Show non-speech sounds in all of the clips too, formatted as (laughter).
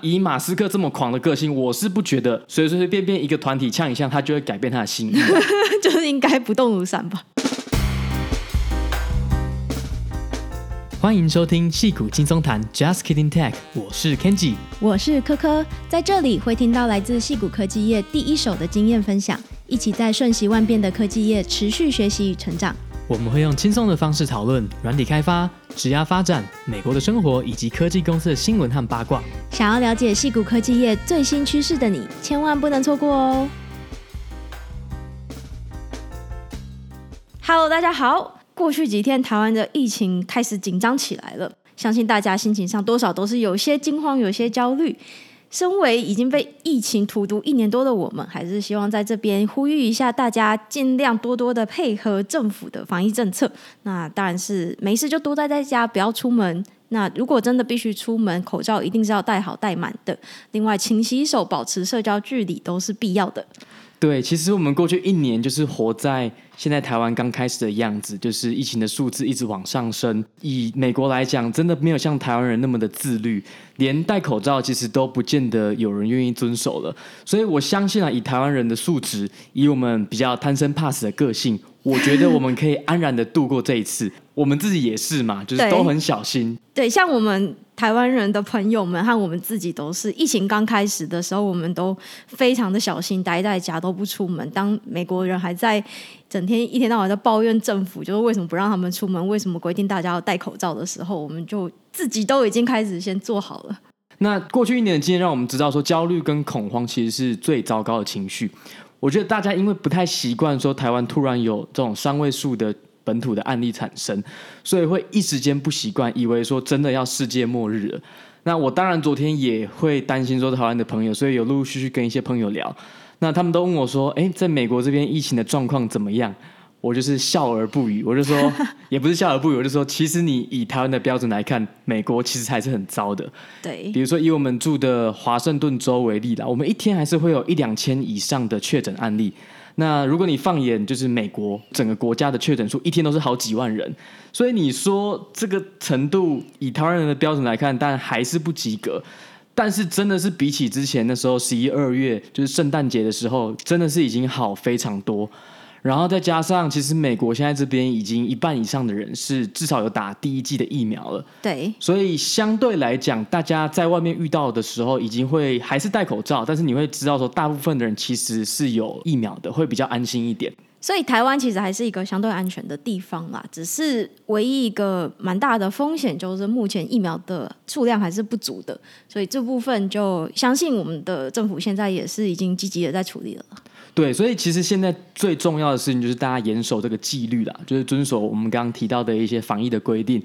以马斯克这么狂的个性，我是不觉得随随随便便一个团体呛一呛，他就会改变他的心意，(laughs) 就是应该不动如山吧。欢迎收听戏骨轻松谈，Just Kidding Tech，我是 Kenji，我是科科，在这里会听到来自戏骨科技业第一手的经验分享，一起在瞬息万变的科技业持续学习与成长。我们会用轻松的方式讨论软体开发、职涯发展、美国的生活以及科技公司的新闻和八卦。想要了解矽谷科技业最新趋势的你，千万不能错过哦！Hello，大家好。过去几天，台湾的疫情开始紧张起来了，相信大家心情上多少都是有些惊慌，有些焦虑。身为已经被疫情荼毒一年多的我们，还是希望在这边呼吁一下大家，尽量多多的配合政府的防疫政策。那当然是没事就多待在家，不要出门。那如果真的必须出门，口罩一定是要戴好戴满的。另外，勤洗手、保持社交距离都是必要的。对，其实我们过去一年就是活在现在台湾刚开始的样子，就是疫情的数字一直往上升。以美国来讲，真的没有像台湾人那么的自律，连戴口罩其实都不见得有人愿意遵守了。所以我相信啊，以台湾人的素质，以我们比较贪生怕死的个性，我觉得我们可以安然的度过这一次。我们自己也是嘛，就是都很小心。对，对，像我们。台湾人的朋友们和我们自己都是，疫情刚开始的时候，我们都非常的小心，待在家都不出门。当美国人还在整天一天到晚在抱怨政府，就是为什么不让他们出门，为什么规定大家要戴口罩的时候，我们就自己都已经开始先做好了。那过去一年的经验让我们知道，说焦虑跟恐慌其实是最糟糕的情绪。我觉得大家因为不太习惯说台湾突然有这种三位数的。本土的案例产生，所以会一时间不习惯，以为说真的要世界末日了。那我当然昨天也会担心说台湾的朋友，所以有陆陆续续跟一些朋友聊，那他们都问我说：“诶，在美国这边疫情的状况怎么样？”我就是笑而不语，我就说 (laughs) 也不是笑而不语，我就说其实你以台湾的标准来看，美国其实还是很糟的。对，比如说以我们住的华盛顿州为例啦，我们一天还是会有一两千以上的确诊案例。那如果你放眼就是美国整个国家的确诊数，一天都是好几万人，所以你说这个程度以台湾人的标准来看，但还是不及格。但是真的是比起之前那时候十一二月就是圣诞节的时候，真的是已经好非常多。然后再加上，其实美国现在这边已经一半以上的人是至少有打第一剂的疫苗了。对，所以相对来讲，大家在外面遇到的时候，已经会还是戴口罩，但是你会知道说，大部分的人其实是有疫苗的，会比较安心一点。所以台湾其实还是一个相对安全的地方啦，只是唯一一个蛮大的风险就是目前疫苗的数量还是不足的，所以这部分就相信我们的政府现在也是已经积极的在处理了。对，所以其实现在最重要的事情就是大家严守这个纪律啦，就是遵守我们刚刚提到的一些防疫的规定。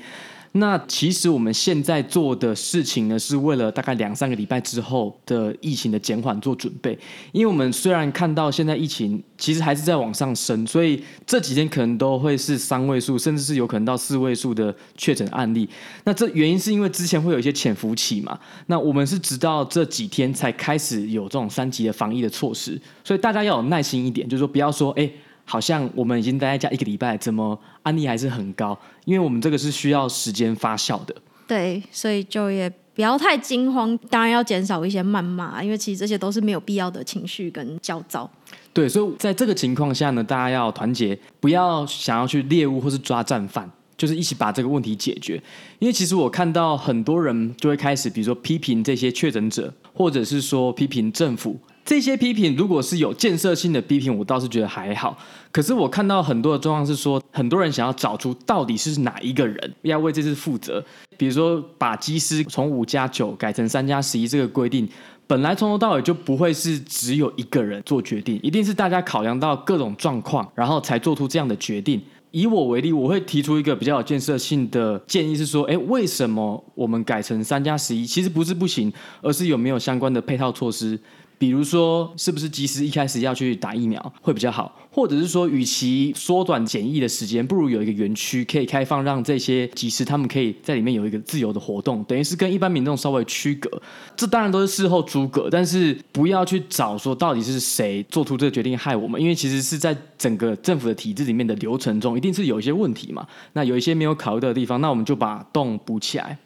那其实我们现在做的事情呢，是为了大概两三个礼拜之后的疫情的减缓做准备。因为我们虽然看到现在疫情其实还是在往上升，所以这几天可能都会是三位数，甚至是有可能到四位数的确诊案例。那这原因是因为之前会有一些潜伏期嘛。那我们是直到这几天才开始有这种三级的防疫的措施，所以大家要有耐心一点，就是说不要说哎。好像我们已经待在家一个礼拜，怎么案例还是很高？因为我们这个是需要时间发酵的。对，所以就也不要太惊慌，当然要减少一些谩骂，因为其实这些都是没有必要的情绪跟焦躁。对，所以在这个情况下呢，大家要团结，不要想要去猎物或是抓战犯，就是一起把这个问题解决。因为其实我看到很多人就会开始，比如说批评这些确诊者，或者是说批评政府。这些批评如果是有建设性的批评，我倒是觉得还好。可是我看到很多的状况是说，很多人想要找出到底是哪一个人要为这次负责。比如说，把机师从五加九改成三加十一这个规定，本来从头到尾就不会是只有一个人做决定，一定是大家考量到各种状况，然后才做出这样的决定。以我为例，我会提出一个比较有建设性的建议，是说，诶，为什么我们改成三加十一？其实不是不行，而是有没有相关的配套措施。比如说，是不是及时一开始要去打疫苗会比较好？或者是说，与其缩短检疫的时间，不如有一个园区可以开放，让这些机师他们可以在里面有一个自由的活动，等于是跟一般民众稍微区隔。这当然都是事后诸葛，但是不要去找说到底是谁做出这个决定害我们，因为其实是在整个政府的体制里面的流程中，一定是有一些问题嘛。那有一些没有考虑的地方，那我们就把洞补起来。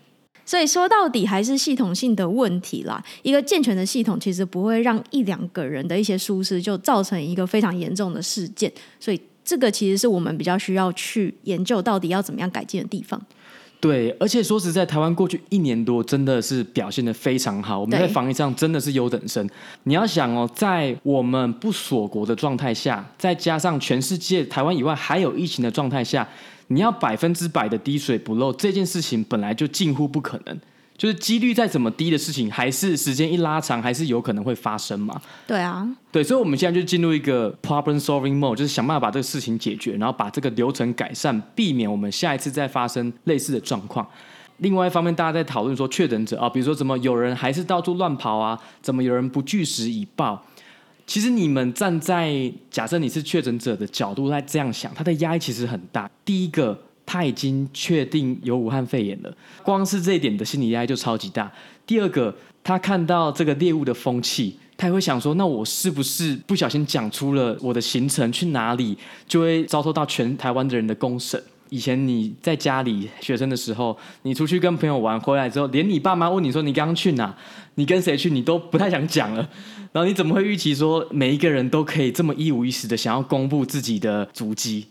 所以说到底还是系统性的问题啦。一个健全的系统其实不会让一两个人的一些疏失就造成一个非常严重的事件。所以这个其实是我们比较需要去研究到底要怎么样改进的地方。对，而且说实在，台湾过去一年多真的是表现得非常好，我们在防疫上真的是优等生。你要想哦，在我们不锁国的状态下，再加上全世界台湾以外还有疫情的状态下，你要百分之百的滴水不漏，这件事情本来就近乎不可能。就是几率再怎么低的事情，还是时间一拉长，还是有可能会发生嘛？对啊，对，所以我们现在就进入一个 problem solving mode，就是想办法把这个事情解决，然后把这个流程改善，避免我们下一次再发生类似的状况。另外一方面，大家在讨论说确诊者啊，比如说怎么有人还是到处乱跑啊，怎么有人不据实以报？其实你们站在假设你是确诊者的角度来这样想，他的压力其实很大。第一个。他已经确定有武汉肺炎了，光是这一点的心理压力就超级大。第二个，他看到这个猎物的风气，他也会想说：那我是不是不小心讲出了我的行程去哪里，就会遭受到全台湾的人的公审？以前你在家里学生的时候，你出去跟朋友玩回来之后，连你爸妈问你说你刚刚去哪，你跟谁去，你都不太想讲了。然后你怎么会预期说每一个人都可以这么一五一十的想要公布自己的足迹？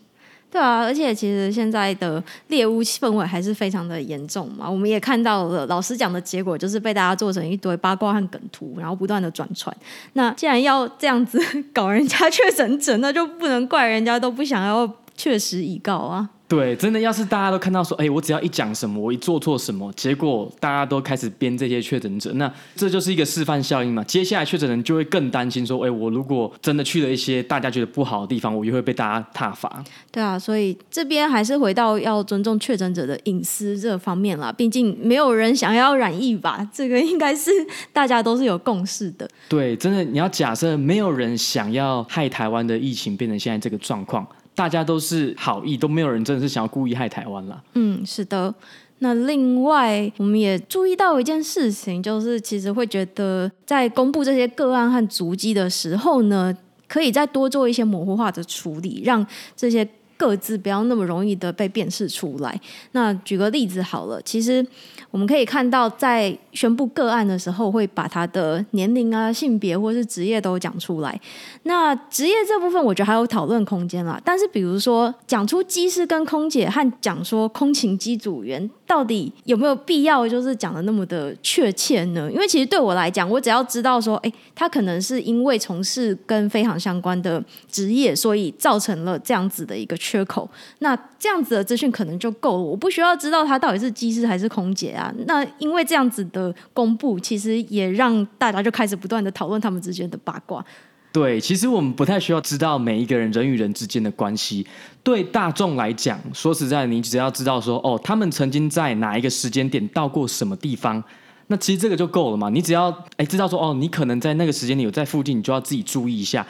对啊，而且其实现在的猎巫氛围还是非常的严重嘛。我们也看到了，老师讲的结果就是被大家做成一堆八卦和梗图，然后不断的转传。那既然要这样子搞人家确诊者，(laughs) 那就不能怪人家都不想要确实已告啊。对，真的，要是大家都看到说，哎，我只要一讲什么，我一做错什么，结果大家都开始编这些确诊者，那这就是一个示范效应嘛。接下来确诊人就会更担心说，哎，我如果真的去了一些大家觉得不好的地方，我又会被大家挞伐。对啊，所以这边还是回到要尊重确诊者的隐私这方面啦。毕竟没有人想要染疫吧，这个应该是大家都是有共识的。对，真的，你要假设没有人想要害台湾的疫情变成现在这个状况。大家都是好意，都没有人真的是想要故意害台湾了。嗯，是的。那另外，我们也注意到一件事情，就是其实会觉得在公布这些个案和足迹的时候呢，可以再多做一些模糊化的处理，让这些各自不要那么容易的被辨识出来。那举个例子好了，其实。我们可以看到，在宣布个案的时候，会把他的年龄啊、性别或是职业都讲出来。那职业这部分，我觉得还有讨论空间啦。但是，比如说讲出机师跟空姐，和讲说空勤机组员，到底有没有必要，就是讲的那么的确切呢？因为其实对我来讲，我只要知道说，哎，他可能是因为从事跟飞航相关的职业，所以造成了这样子的一个缺口。那这样子的资讯可能就够了，我不需要知道他到底是机师还是空姐啊。那因为这样子的公布，其实也让大家就开始不断的讨论他们之间的八卦。对，其实我们不太需要知道每一个人人与人之间的关系。对大众来讲，说实在，你只要知道说，哦，他们曾经在哪一个时间点到过什么地方，那其实这个就够了嘛。你只要哎知道说，哦，你可能在那个时间点有在附近，你就要自己注意一下。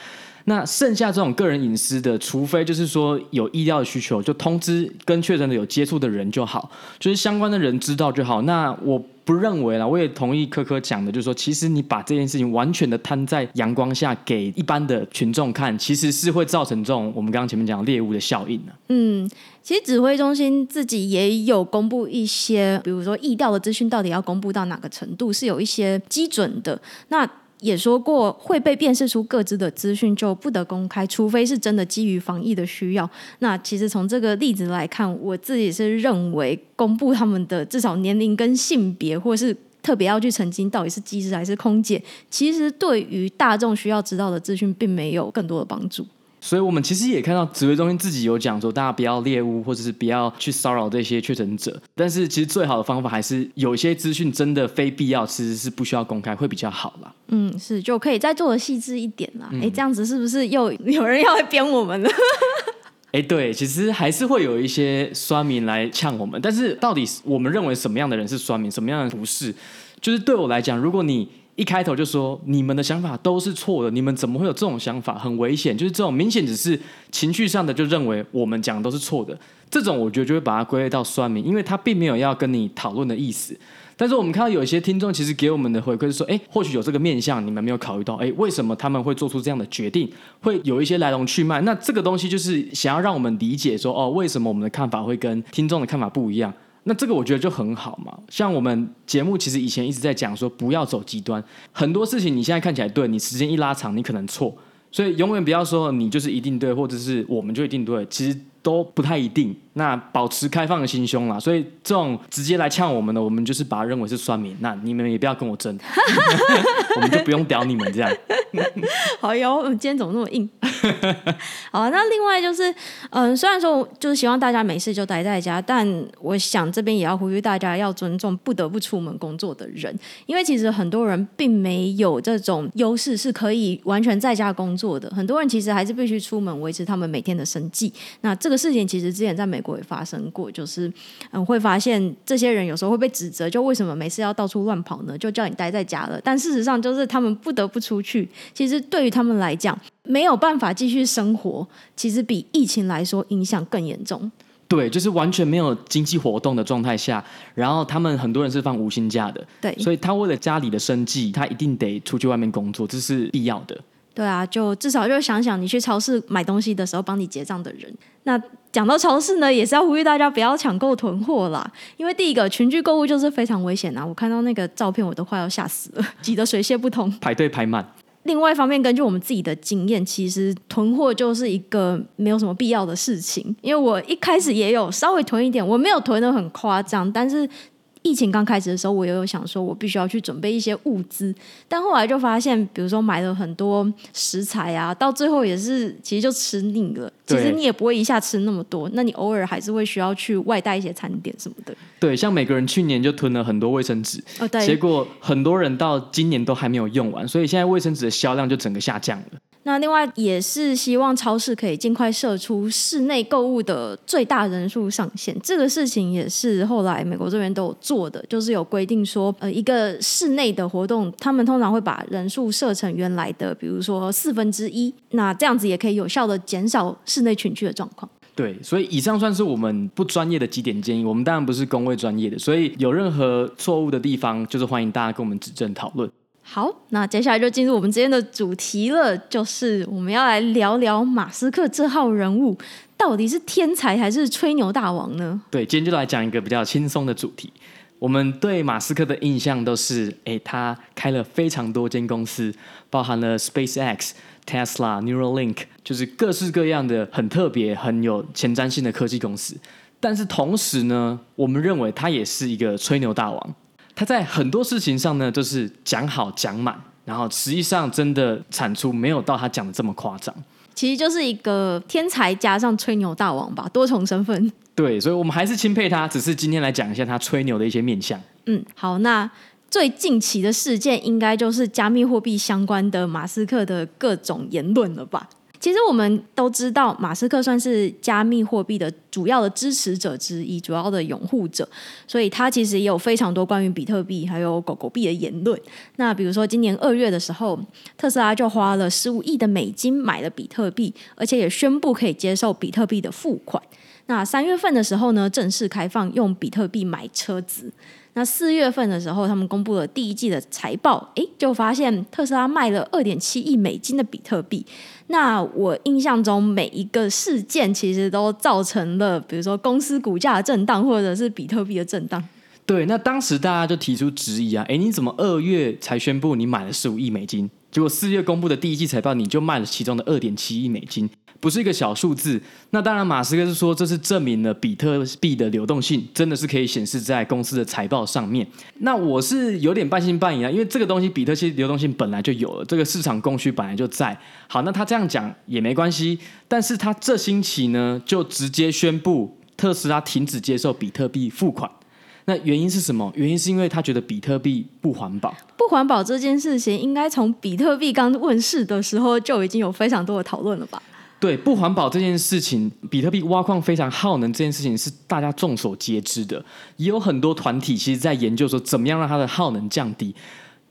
那剩下这种个人隐私的，除非就是说有医疗的需求，就通知跟确诊的有接触的人就好，就是相关的人知道就好。那我不认为啦，我也同意柯柯讲的，就是说，其实你把这件事情完全的摊在阳光下给一般的群众看，其实是会造成这种我们刚刚前面讲猎物的效应的。嗯，其实指挥中心自己也有公布一些，比如说疫调的资讯到底要公布到哪个程度，是有一些基准的。那也说过，会被辨识出各自的资讯就不得公开，除非是真的基于防疫的需要。那其实从这个例子来看，我自己是认为公布他们的至少年龄跟性别，或是特别要去澄清到底是机师还是空姐，其实对于大众需要知道的资讯，并没有更多的帮助。所以我们其实也看到指挥中心自己有讲说，大家不要猎物，或者是不要去骚扰这些确诊者。但是其实最好的方法还是有一些资讯真的非必要，其实是不需要公开，会比较好啦。嗯，是就可以再做的细致一点啦。哎、嗯，这样子是不是又有人要来编我们了？(laughs) 哎，对，其实还是会有一些酸民来呛我们。但是到底我们认为什么样的人是酸民，什么样的不是？就是对我来讲，如果你一开头就说你们的想法都是错的，你们怎么会有这种想法？很危险，就是这种明显只是情绪上的，就认为我们讲的都是错的。这种我觉得就会把它归类到酸民，因为他并没有要跟你讨论的意思。但是我们看到有一些听众其实给我们的回馈是说，哎，或许有这个面向，你们没有考虑到，哎，为什么他们会做出这样的决定？会有一些来龙去脉。那这个东西就是想要让我们理解说，哦，为什么我们的看法会跟听众的看法不一样？那这个我觉得就很好嘛。像我们节目其实以前一直在讲说，不要走极端，很多事情你现在看起来对，你时间一拉长，你可能错。所以永远不要说你就是一定对，或者是我们就一定对，其实都不太一定。那保持开放的心胸啦。所以这种直接来呛我们的，我们就是把它认为是酸民。那你们也不要跟我争，(laughs) 我们就不用屌你们这样。好哟，我们今天怎么那么硬？(laughs) 好，那另外就是，嗯、呃，虽然说就是希望大家没事就待在家，但我想这边也要呼吁大家要尊重不得不出门工作的人，因为其实很多人并没有这种优势是可以完全在家工作的，很多人其实还是必须出门维持他们每天的生计。那这个事情其实之前在美国也发生过，就是嗯，会发现这些人有时候会被指责，就为什么没事要到处乱跑呢？就叫你待在家了，但事实上就是他们不得不出去。其实对于他们来讲，没有办法继续生活，其实比疫情来说影响更严重。对，就是完全没有经济活动的状态下，然后他们很多人是放无薪假的，对，所以他为了家里的生计，他一定得出去外面工作，这是必要的。对啊，就至少就想想你去超市买东西的时候，帮你结账的人。那讲到超市呢，也是要呼吁大家不要抢购囤货啦，因为第一个群聚购物就是非常危险啊！我看到那个照片，我都快要吓死了，(laughs) 挤得水泄不通，排队排满。另外一方面，根据我们自己的经验，其实囤货就是一个没有什么必要的事情。因为我一开始也有稍微囤一点，我没有囤的很夸张，但是。疫情刚开始的时候，我也有想说，我必须要去准备一些物资，但后来就发现，比如说买了很多食材啊，到最后也是其实就吃腻了。其实你也不会一下吃那么多，那你偶尔还是会需要去外带一些餐点什么的。对，像每个人去年就囤了很多卫生纸，哦，对，结果很多人到今年都还没有用完，所以现在卫生纸的销量就整个下降了。那另外也是希望超市可以尽快设出室内购物的最大人数上限，这个事情也是后来美国这边都有做的，就是有规定说，呃，一个室内的活动，他们通常会把人数设成原来的，比如说四分之一，那这样子也可以有效的减少室内群聚的状况。对，所以以上算是我们不专业的几点建议，我们当然不是公卫专业的，所以有任何错误的地方，就是欢迎大家跟我们指正讨论。好，那接下来就进入我们今天的主题了，就是我们要来聊聊马斯克这号人物到底是天才还是吹牛大王呢？对，今天就来讲一个比较轻松的主题。我们对马斯克的印象都是，诶，他开了非常多间公司，包含了 SpaceX、Tesla、Neuralink，就是各式各样的很特别、很有前瞻性的科技公司。但是同时呢，我们认为他也是一个吹牛大王。他在很多事情上呢，都是讲好讲满，然后实际上真的产出没有到他讲的这么夸张。其实就是一个天才加上吹牛大王吧，(laughs) 多重身份。对，所以我们还是钦佩他，只是今天来讲一下他吹牛的一些面相。嗯，好，那最近期的事件应该就是加密货币相关的马斯克的各种言论了吧？其实我们都知道，马斯克算是加密货币的主要的支持者之一，主要的拥护者，所以他其实也有非常多关于比特币还有狗狗币的言论。那比如说今年二月的时候，特斯拉就花了十五亿的美金买了比特币，而且也宣布可以接受比特币的付款。那三月份的时候呢，正式开放用比特币买车子。那四月份的时候，他们公布了第一季的财报，诶，就发现特斯拉卖了二点七亿美金的比特币。那我印象中，每一个事件其实都造成了，比如说公司股价的震荡，或者是比特币的震荡。对，那当时大家就提出质疑啊，诶，你怎么二月才宣布你买了十五亿美金，结果四月公布的第一季财报，你就卖了其中的二点七亿美金？不是一个小数字，那当然，马斯克是说这是证明了比特币的流动性真的是可以显示在公司的财报上面。那我是有点半信半疑啊，因为这个东西比特币流动性本来就有了，这个市场供需本来就在。好，那他这样讲也没关系，但是他这星期呢就直接宣布特斯拉停止接受比特币付款。那原因是什么？原因是因为他觉得比特币不环保。不环保这件事情，应该从比特币刚问世的时候就已经有非常多的讨论了吧？对，不环保这件事情，比特币挖矿非常耗能这件事情是大家众所皆知的，也有很多团体其实在研究说怎么样让它的耗能降低。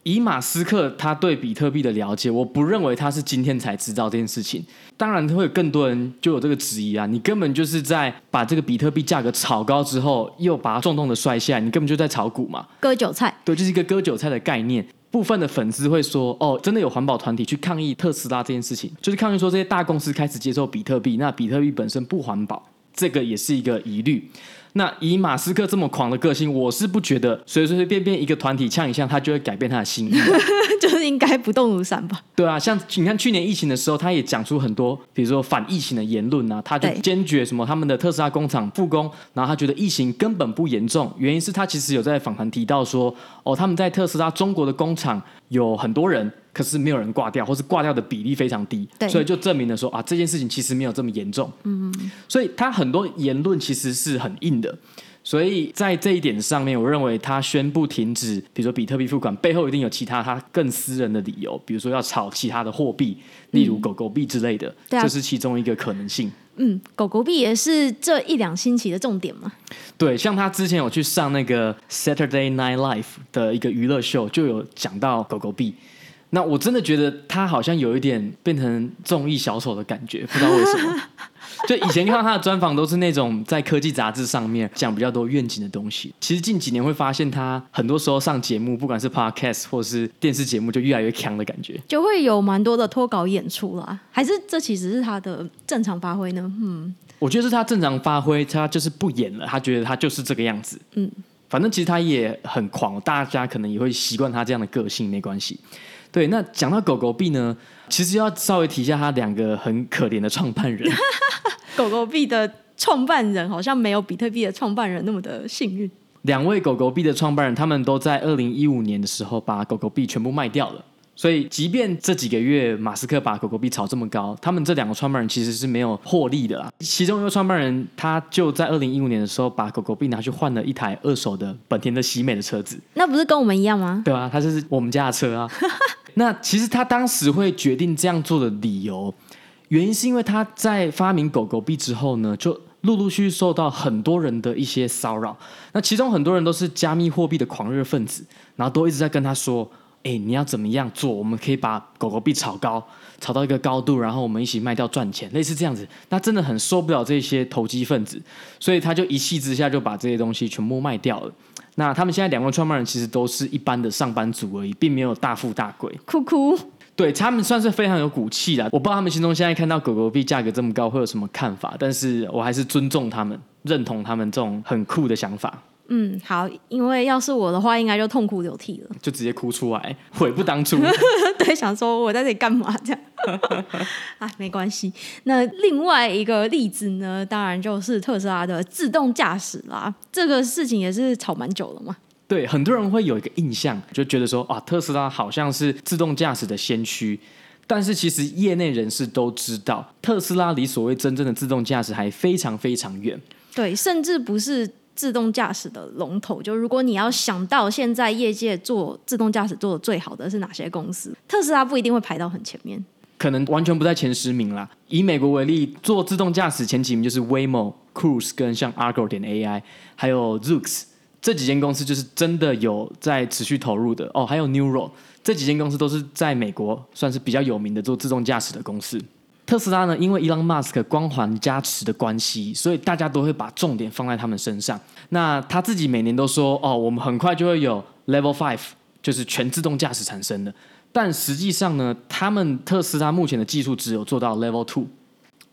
以马斯克他对比特币的了解，我不认为他是今天才知道这件事情。当然会有更多人就有这个质疑啊，你根本就是在把这个比特币价格炒高之后，又把它重重的摔下来，你根本就在炒股嘛，割韭菜。对，就是一个割韭菜的概念。部分的粉丝会说：“哦，真的有环保团体去抗议特斯拉这件事情，就是抗议说这些大公司开始接受比特币，那比特币本身不环保，这个也是一个疑虑。那以马斯克这么狂的个性，我是不觉得随随便便一个团体呛一呛，他就会改变他的心意，(laughs) 是应该不动如山吧？对啊，像你看去年疫情的时候，他也讲出很多，比如说反疫情的言论啊，他就坚决什么他们的特斯拉工厂复工，然后他觉得疫情根本不严重，原因是他其实有在访谈提到说，哦，他们在特斯拉中国的工厂有很多人。可是没有人挂掉，或是挂掉的比例非常低，所以就证明了说啊，这件事情其实没有这么严重。嗯，所以他很多言论其实是很硬的，所以在这一点上面，我认为他宣布停止，比如说比特币付款背后一定有其他他更私人的理由，比如说要炒其他的货币，例如狗狗币之类的，这、嗯、是其中一个可能性。嗯，狗狗币也是这一两星期的重点嘛。对，像他之前有去上那个 Saturday Night Live 的一个娱乐秀，就有讲到狗狗币。那我真的觉得他好像有一点变成综艺小丑的感觉，不知道为什么。(laughs) 就以前看到他的专访都是那种在科技杂志上面讲比较多愿景的东西，其实近几年会发现他很多时候上节目，不管是 podcast 或是电视节目，就越来越强的感觉，就会有蛮多的脱稿演出啦。还是这其实是他的正常发挥呢？嗯，我觉得是他正常发挥，他就是不演了，他觉得他就是这个样子。嗯，反正其实他也很狂，大家可能也会习惯他这样的个性，没关系。对，那讲到狗狗币呢，其实要稍微提一下他两个很可怜的创办人。(laughs) 狗狗币的创办人好像没有比特币的创办人那么的幸运。两位狗狗币的创办人，他们都在二零一五年的时候把狗狗币全部卖掉了。所以，即便这几个月马斯克把狗狗币炒这么高，他们这两个创办人其实是没有获利的啦。其中一个创办人，他就在二零一五年的时候把狗狗币拿去换了一台二手的本田的喜美的车子。那不是跟我们一样吗？对啊，他就是我们家的车啊。(laughs) 那其实他当时会决定这样做的理由，原因是因为他在发明狗狗币之后呢，就陆陆续续受到很多人的一些骚扰。那其中很多人都是加密货币的狂热分子，然后都一直在跟他说。哎，你要怎么样做？我们可以把狗狗币炒高，炒到一个高度，然后我们一起卖掉赚钱，类似这样子。那真的很受不了这些投机分子，所以他就一气之下就把这些东西全部卖掉了。那他们现在两位创办人其实都是一般的上班族而已，并没有大富大贵。酷酷，对，他们算是非常有骨气啦。我不知道他们心中现在看到狗狗币价格这么高会有什么看法，但是我还是尊重他们，认同他们这种很酷的想法。嗯，好，因为要是我的话，应该就痛哭流涕了，就直接哭出来，悔不当初。(laughs) 对，想说我在这里干嘛这样？啊，没关系。那另外一个例子呢，当然就是特斯拉的自动驾驶啦。这个事情也是吵蛮久了嘛。对，很多人会有一个印象，就觉得说啊，特斯拉好像是自动驾驶的先驱。但是其实业内人士都知道，特斯拉离所谓真正的自动驾驶还非常非常远。对，甚至不是。自动驾驶的龙头，就如果你要想到现在业界做自动驾驶做的最好的是哪些公司，特斯拉不一定会排到很前面，可能完全不在前十名啦。以美国为例，做自动驾驶前几名就是 Waymo、Cruise 跟像 Argo 点 AI，还有 Zoox 这几间公司就是真的有在持续投入的哦。还有 Nuro 这几间公司都是在美国算是比较有名的做自动驾驶的公司。特斯拉呢，因为伊朗马斯克光环加持的关系，所以大家都会把重点放在他们身上。那他自己每年都说：“哦，我们很快就会有 Level Five，就是全自动驾驶产生的。”但实际上呢，他们特斯拉目前的技术只有做到 Level Two。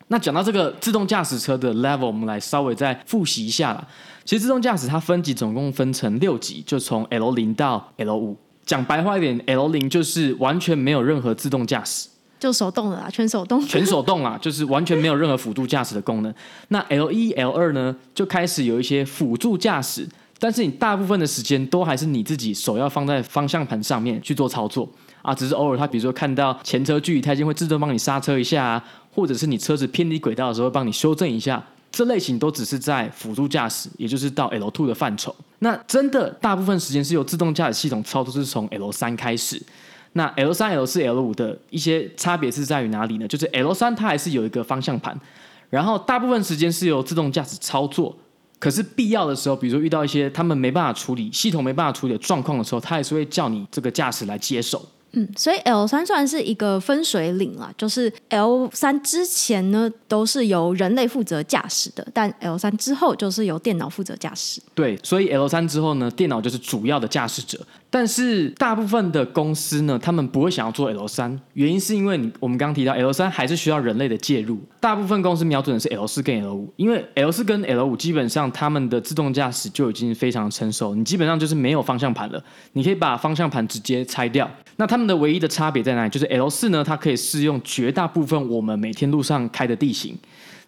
那讲到这个自动驾驶车的 Level，我们来稍微再复习一下啦。其实自动驾驶它分级总共分成六级，就从 L 零到 L 五。讲白话一点，L 零就是完全没有任何自动驾驶。就手动的啦，(laughs) 全手动，全手动啦，(laughs) 就是完全没有任何辅助驾驶的功能。那 L 一、L 二呢，就开始有一些辅助驾驶，但是你大部分的时间都还是你自己手要放在方向盘上面去做操作啊，只是偶尔它比如说看到前车距离太近，会自动帮你刹车一下啊，或者是你车子偏离轨道的时候帮你修正一下，这类型都只是在辅助驾驶，也就是到 L two 的范畴。那真的大部分时间是由自动驾驶系统操作，是从 L 三开始。那 L 三、L 四、L 五的一些差别是在于哪里呢？就是 L 三它还是有一个方向盘，然后大部分时间是由自动驾驶操作。可是必要的时候，比如说遇到一些他们没办法处理、系统没办法处理的状况的时候，它还是会叫你这个驾驶来接手。嗯，所以 L 三算是一个分水岭啦，就是 L 三之前呢都是由人类负责驾驶的，但 L 三之后就是由电脑负责驾驶。对，所以 L 三之后呢，电脑就是主要的驾驶者。但是大部分的公司呢，他们不会想要做 L 三，原因是因为你我们刚刚提到 L 三还是需要人类的介入。大部分公司瞄准的是 L 四跟 L 五，因为 L 四跟 L 五基本上他们的自动驾驶就已经非常成熟，你基本上就是没有方向盘了，你可以把方向盘直接拆掉。那他们的唯一的差别在哪里？就是 L 四呢，它可以适用绝大部分我们每天路上开的地形，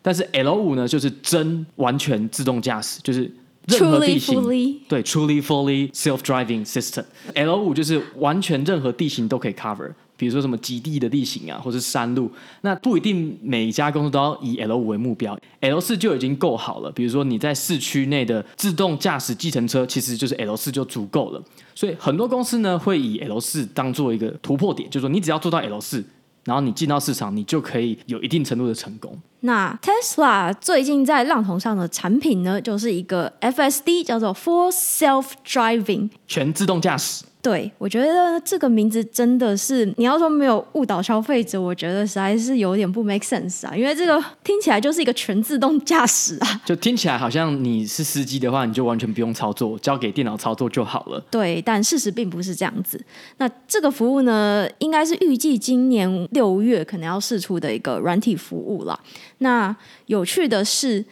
但是 L 五呢，就是真完全自动驾驶，就是。任何地形 Truly, fully. 对，truly fully self-driving system。L 五就是完全任何地形都可以 cover，比如说什么极地的地形啊，或是山路，那不一定每一家公司都要以 L 五为目标。L 四就已经够好了，比如说你在市区内的自动驾驶计程车，其实就是 L 四就足够了。所以很多公司呢会以 L 四当做一个突破点，就是说你只要做到 L 四。然后你进到市场，你就可以有一定程度的成功。那 Tesla 最近在浪头上的产品呢，就是一个 FSD，叫做 Full Self Driving，全自动驾驶。对，我觉得这个名字真的是，你要说没有误导消费者，我觉得实在是有点不 make sense 啊，因为这个听起来就是一个全自动驾驶啊，就听起来好像你是司机的话，你就完全不用操作，交给电脑操作就好了。对，但事实并不是这样子。那这个服务呢，应该是预计今年六月可能要试出的一个软体服务了。那有趣的是。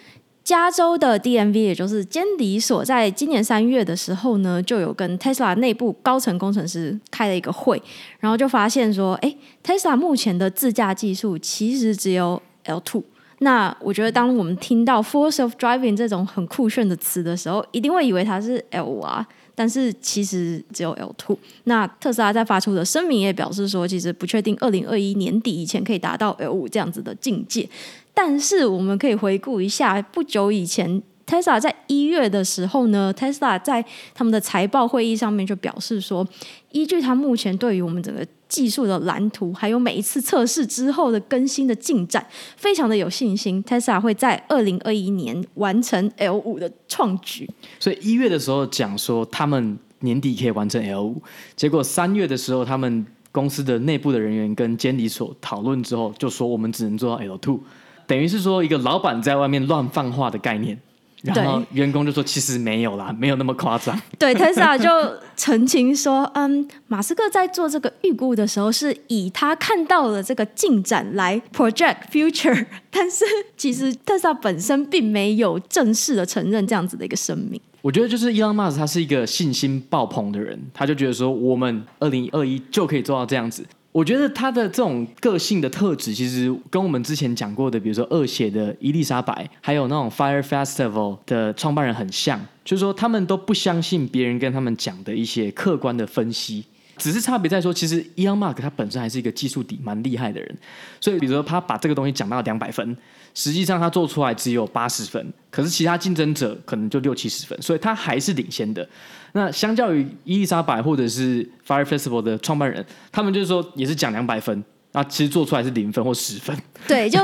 加州的 DMV，也就是监理所，在今年三月的时候呢，就有跟 Tesla 内部高层工程师开了一个会，然后就发现说，哎，Tesla 目前的自驾技术其实只有 L2。那我觉得，当我们听到 Full Self Driving 这种很酷炫的词的时候，一定会以为它是 L5 啊，但是其实只有 L2。那特斯拉在发出的声明也表示说，其实不确定二零二一年底以前可以达到 L5 这样子的境界。但是我们可以回顾一下，不久以前，Tesla 在一月的时候呢，Tesla 在他们的财报会议上面就表示说，依据他目前对于我们整个技术的蓝图，还有每一次测试之后的更新的进展，非常的有信心，Tesla 会在二零二一年完成 L 五的创举。所以一月的时候讲说他们年底可以完成 L 五，结果三月的时候，他们公司的内部的人员跟监理所讨论之后，就说我们只能做到 L two。等于是说，一个老板在外面乱放话的概念，然后员工就说：“其实没有啦，没有那么夸张。(laughs) ”对，特斯拉就澄清说：“嗯，马斯克在做这个预估的时候，是以他看到了这个进展来 project future，(laughs) 但是其实特斯拉本身并没有正式的承认这样子的一个声明。”我觉得就是伊隆马斯克他是一个信心爆棚的人，他就觉得说，我们二零二一就可以做到这样子。我觉得他的这种个性的特质，其实跟我们之前讲过的，比如说恶血的伊丽莎白，还有那种 Fire Festival 的创办人很像，就是说他们都不相信别人跟他们讲的一些客观的分析，只是差别在说，其实伊隆马斯克他本身还是一个技术底蛮厉害的人，所以比如说他把这个东西讲到两百分。实际上，他做出来只有八十分，可是其他竞争者可能就六七十分，所以他还是领先的。那相较于伊丽莎白或者是 Fire Festival 的创办人，他们就是说也是讲两百分，那其实做出来是零分或十分。对，就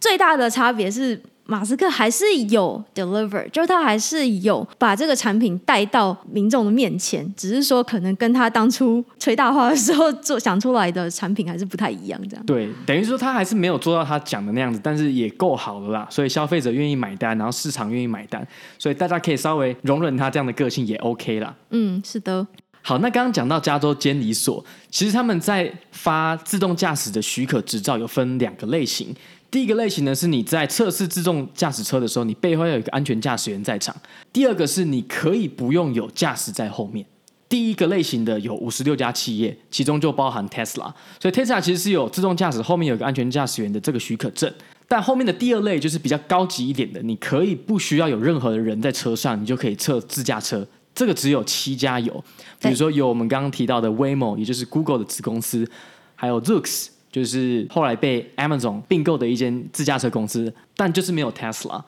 最大的差别是。马斯克还是有 deliver，就是他还是有把这个产品带到民众的面前，只是说可能跟他当初吹大话的时候做想出来的产品还是不太一样，这样。对，等于说他还是没有做到他讲的那样子，但是也够好了啦，所以消费者愿意买单，然后市场愿意买单，所以大家可以稍微容忍他这样的个性也 OK 啦。嗯，是的。好，那刚刚讲到加州监理所，其实他们在发自动驾驶的许可执照有分两个类型。第一个类型呢，是你在测试自动驾驶车的时候，你背后要有一个安全驾驶员在场。第二个是你可以不用有驾驶在后面。第一个类型的有五十六家企业，其中就包含 Tesla。所以 Tesla 其实是有自动驾驶后面有一个安全驾驶员的这个许可证。但后面的第二类就是比较高级一点的，你可以不需要有任何的人在车上，你就可以测自驾车。这个只有七家有，比如说有我们刚刚提到的 Waymo，也就是 Google 的子公司，还有 Zooks，。就是后来被 Amazon 并购的一间自驾车公司，但就是没有 Tesla。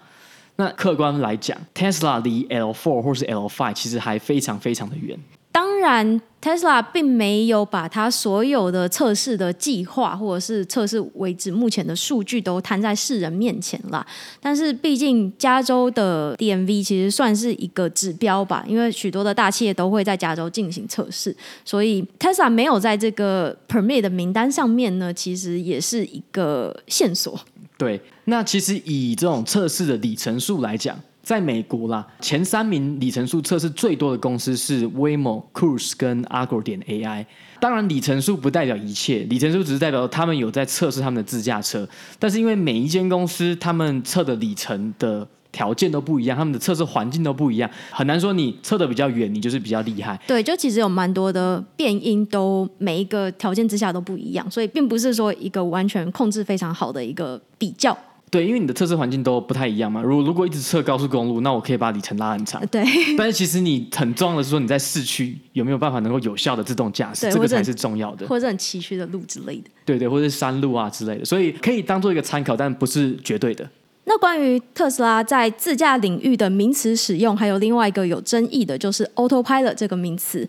那客观来讲，Tesla 离 L4 或是 L5 其实还非常非常的远。当然，Tesla 并没有把它所有的测试的计划或者是测试为止目前的数据都摊在世人面前啦。但是，毕竟加州的 DMV 其实算是一个指标吧，因为许多的大企业都会在加州进行测试，所以 Tesla 没有在这个 permit 的名单上面呢，其实也是一个线索。对，那其实以这种测试的里程数来讲。在美国啦，前三名里程数测试最多的公司是 Waymo、Cruise 跟 Argo 点 AI。当然，里程数不代表一切，里程数只是代表他们有在测试他们的自驾车。但是因为每一间公司他们测的里程的条件都不一样，他们的测试环境都不一样，很难说你测的比较远，你就是比较厉害。对，就其实有蛮多的变因，都每一个条件之下都不一样，所以并不是说一个完全控制非常好的一个比较。对，因为你的测试环境都不太一样嘛。如果如果一直测高速公路，那我可以把里程拉很长。对。(laughs) 但是其实你很重要的是说你在市区有没有办法能够有效的自动驾驶，这个才是重要的。或者很崎岖的路之类的。对对，或者是山路啊之类的，所以可以当做一个参考，但不是绝对的。那关于特斯拉在自驾领域的名词使用，还有另外一个有争议的，就是 Autopilot 这个名词。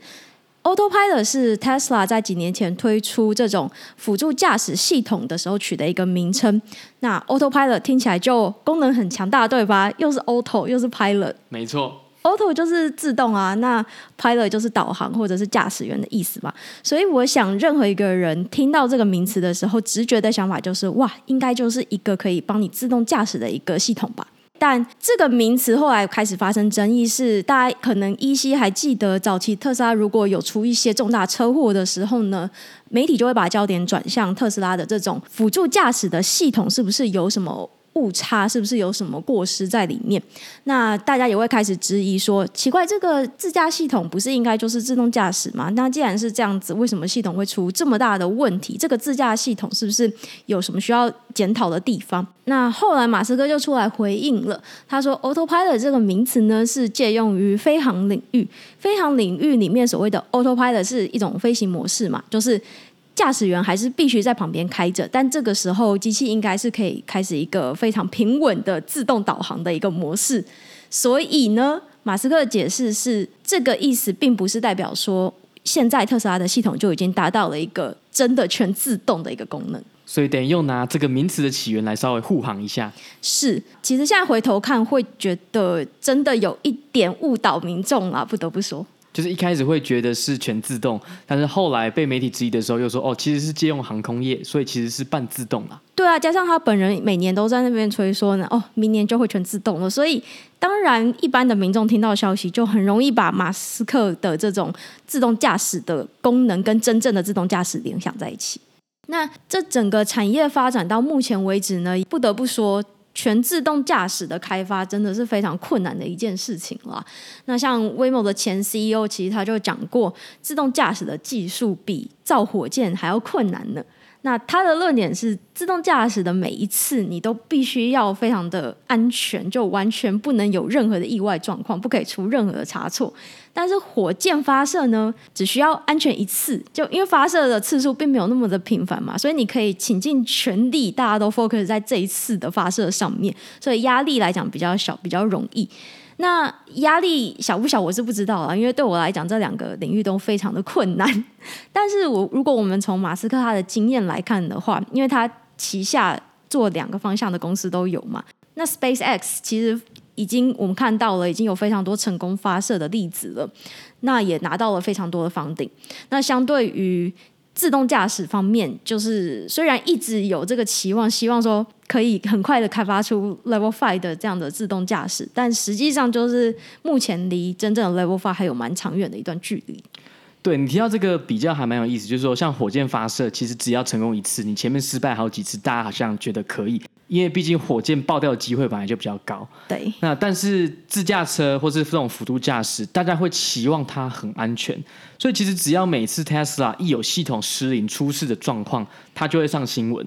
Autopilot 是 Tesla 在几年前推出这种辅助驾驶系统的时候取的一个名称。那 Autopilot 听起来就功能很强大，对吧？又是 Auto，又是 Pilot。没错，Auto 就是自动啊，那 Pilot 就是导航或者是驾驶员的意思嘛。所以我想，任何一个人听到这个名词的时候，直觉的想法就是：哇，应该就是一个可以帮你自动驾驶的一个系统吧。但这个名词后来开始发生争议，是大家可能依稀还记得，早期特斯拉如果有出一些重大车祸的时候呢，媒体就会把焦点转向特斯拉的这种辅助驾驶的系统是不是有什么误差，是不是有什么过失在里面？那大家也会开始质疑说，奇怪，这个自驾系统不是应该就是自动驾驶吗？那既然是这样子，为什么系统会出这么大的问题？这个自驾系统是不是有什么需要检讨的地方？那后来马斯克就出来回应了，他说，Autopilot 这个名词呢是借用于飞航领域，飞航领域里面所谓的 Autopilot 是一种飞行模式嘛，就是。驾驶员还是必须在旁边开着，但这个时候机器应该是可以开始一个非常平稳的自动导航的一个模式。所以呢，马斯克的解释是这个意思，并不是代表说现在特斯拉的系统就已经达到了一个真的全自动的一个功能。所以等于又拿这个名词的起源来稍微护航一下。是，其实现在回头看，会觉得真的有一点误导民众啊，不得不说。就是一开始会觉得是全自动，但是后来被媒体质疑的时候，又说哦，其实是借用航空业，所以其实是半自动啦。对啊，加上他本人每年都在那边吹说呢，哦，明年就会全自动了。所以当然，一般的民众听到消息，就很容易把马斯克的这种自动驾驶的功能跟真正的自动驾驶联想在一起。那这整个产业发展到目前为止呢，不得不说。全自动驾驶的开发真的是非常困难的一件事情了。那像 Waymo 的前 CEO，其实他就讲过，自动驾驶的技术比造火箭还要困难呢。那他的论点是，自动驾驶的每一次你都必须要非常的安全，就完全不能有任何的意外状况，不可以出任何的差错。但是火箭发射呢，只需要安全一次，就因为发射的次数并没有那么的频繁嘛，所以你可以倾尽全力，大家都 focus 在这一次的发射上面，所以压力来讲比较小，比较容易。那压力小不小，我是不知道啊，因为对我来讲，这两个领域都非常的困难。(laughs) 但是我如果我们从马斯克他的经验来看的话，因为他旗下做两个方向的公司都有嘛，那 SpaceX 其实已经我们看到了，已经有非常多成功发射的例子了，那也拿到了非常多的房顶。那相对于自动驾驶方面，就是虽然一直有这个期望，希望说可以很快的开发出 Level Five 的这样的自动驾驶，但实际上就是目前离真正的 Level Five 还有蛮长远的一段距离。对，你提到这个比较还蛮有意思，就是说像火箭发射，其实只要成功一次，你前面失败好几次，大家好像觉得可以，因为毕竟火箭爆掉的机会本来就比较高。对。那但是自驾车或是这种辅助驾驶，大家会期望它很安全，所以其实只要每次 Tesla 一有系统失灵出事的状况，它就会上新闻。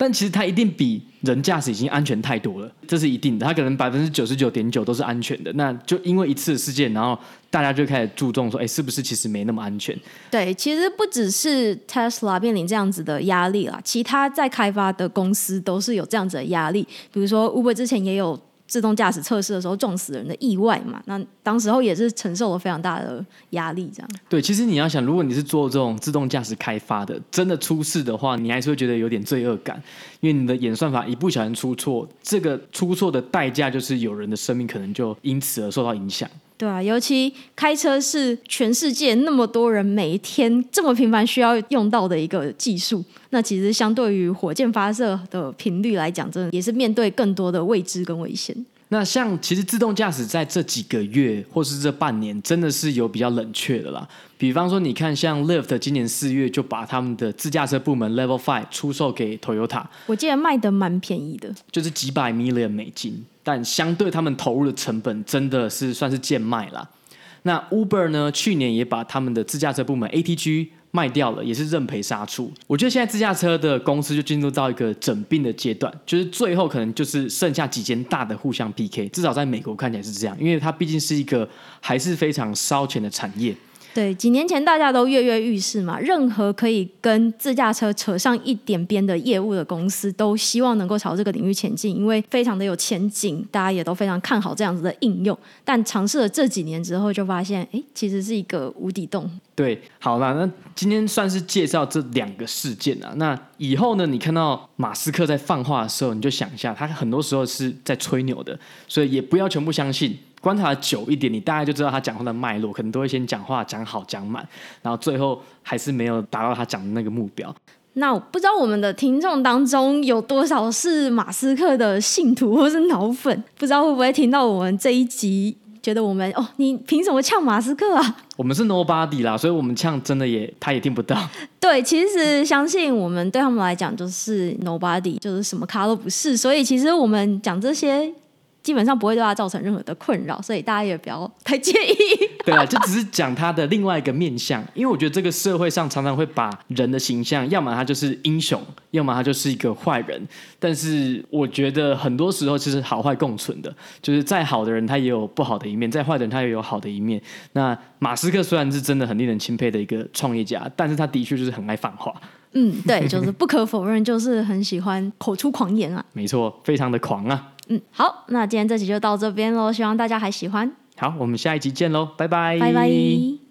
但其实它一定比人驾驶已经安全太多了，这是一定的。它可能百分之九十九点九都是安全的，那就因为一次事件，然后大家就开始注重说，哎，是不是其实没那么安全？对，其实不只是 Tesla 面临这样子的压力啦，其他在开发的公司都是有这样子的压力，比如说 Uber 之前也有。自动驾驶测试的时候撞死人的意外嘛，那当时候也是承受了非常大的压力，这样。对，其实你要想，如果你是做这种自动驾驶开发的，真的出事的话，你还是会觉得有点罪恶感，因为你的演算法一不小心出错，这个出错的代价就是有人的生命可能就因此而受到影响。对啊，尤其开车是全世界那么多人每一天这么频繁需要用到的一个技术，那其实相对于火箭发射的频率来讲，真的也是面对更多的未知跟危险。那像其实自动驾驶在这几个月或是这半年，真的是有比较冷却的啦。比方说，你看像 Lyft 今年四月就把他们的自驾车部门 Level Five 出售给 Toyota，我记得卖的蛮便宜的，就是几百 million 美金，但相对他们投入的成本真的是算是贱卖了。那 Uber 呢，去年也把他们的自驾车部门 ATG 卖掉了，也是认赔杀出。我觉得现在自驾车的公司就进入到一个整并的阶段，就是最后可能就是剩下几间大的互相 PK，至少在美国看起来是这样，因为它毕竟是一个还是非常烧钱的产业。对，几年前大家都跃跃欲试嘛，任何可以跟自驾车扯上一点边的业务的公司，都希望能够朝这个领域前进，因为非常的有前景，大家也都非常看好这样子的应用。但尝试了这几年之后，就发现，哎，其实是一个无底洞。对，好啦，那今天算是介绍这两个事件啊。那以后呢，你看到马斯克在放话的时候，你就想一下，他很多时候是在吹牛的，所以也不要全部相信。观察久一点，你大概就知道他讲话的脉络，可能都会先讲话讲好讲满，然后最后还是没有达到他讲的那个目标。那我不知道我们的听众当中有多少是马斯克的信徒或是脑粉，不知道会不会听到我们这一集，觉得我们哦，你凭什么呛马斯克啊？我们是 nobody 啦，所以我们呛真的也他也听不到。对，其实相信我们对他们来讲就是 nobody，就是什么咖都不是，所以其实我们讲这些。基本上不会对他造成任何的困扰，所以大家也不要太介意。(laughs) 对啊，就只是讲他的另外一个面相，因为我觉得这个社会上常常会把人的形象，要么他就是英雄，要么他就是一个坏人。但是我觉得很多时候其实好坏共存的，就是再好的人他也有不好的一面，再坏的人他也有好的一面。那马斯克虽然是真的很令人钦佩的一个创业家，但是他的确就是很爱反话。嗯，对，就是不可否认，就是很喜欢口出狂言啊。(laughs) 没错，非常的狂啊。嗯，好，那今天这集就到这边喽，希望大家还喜欢。好，我们下一集见喽，拜拜，拜拜。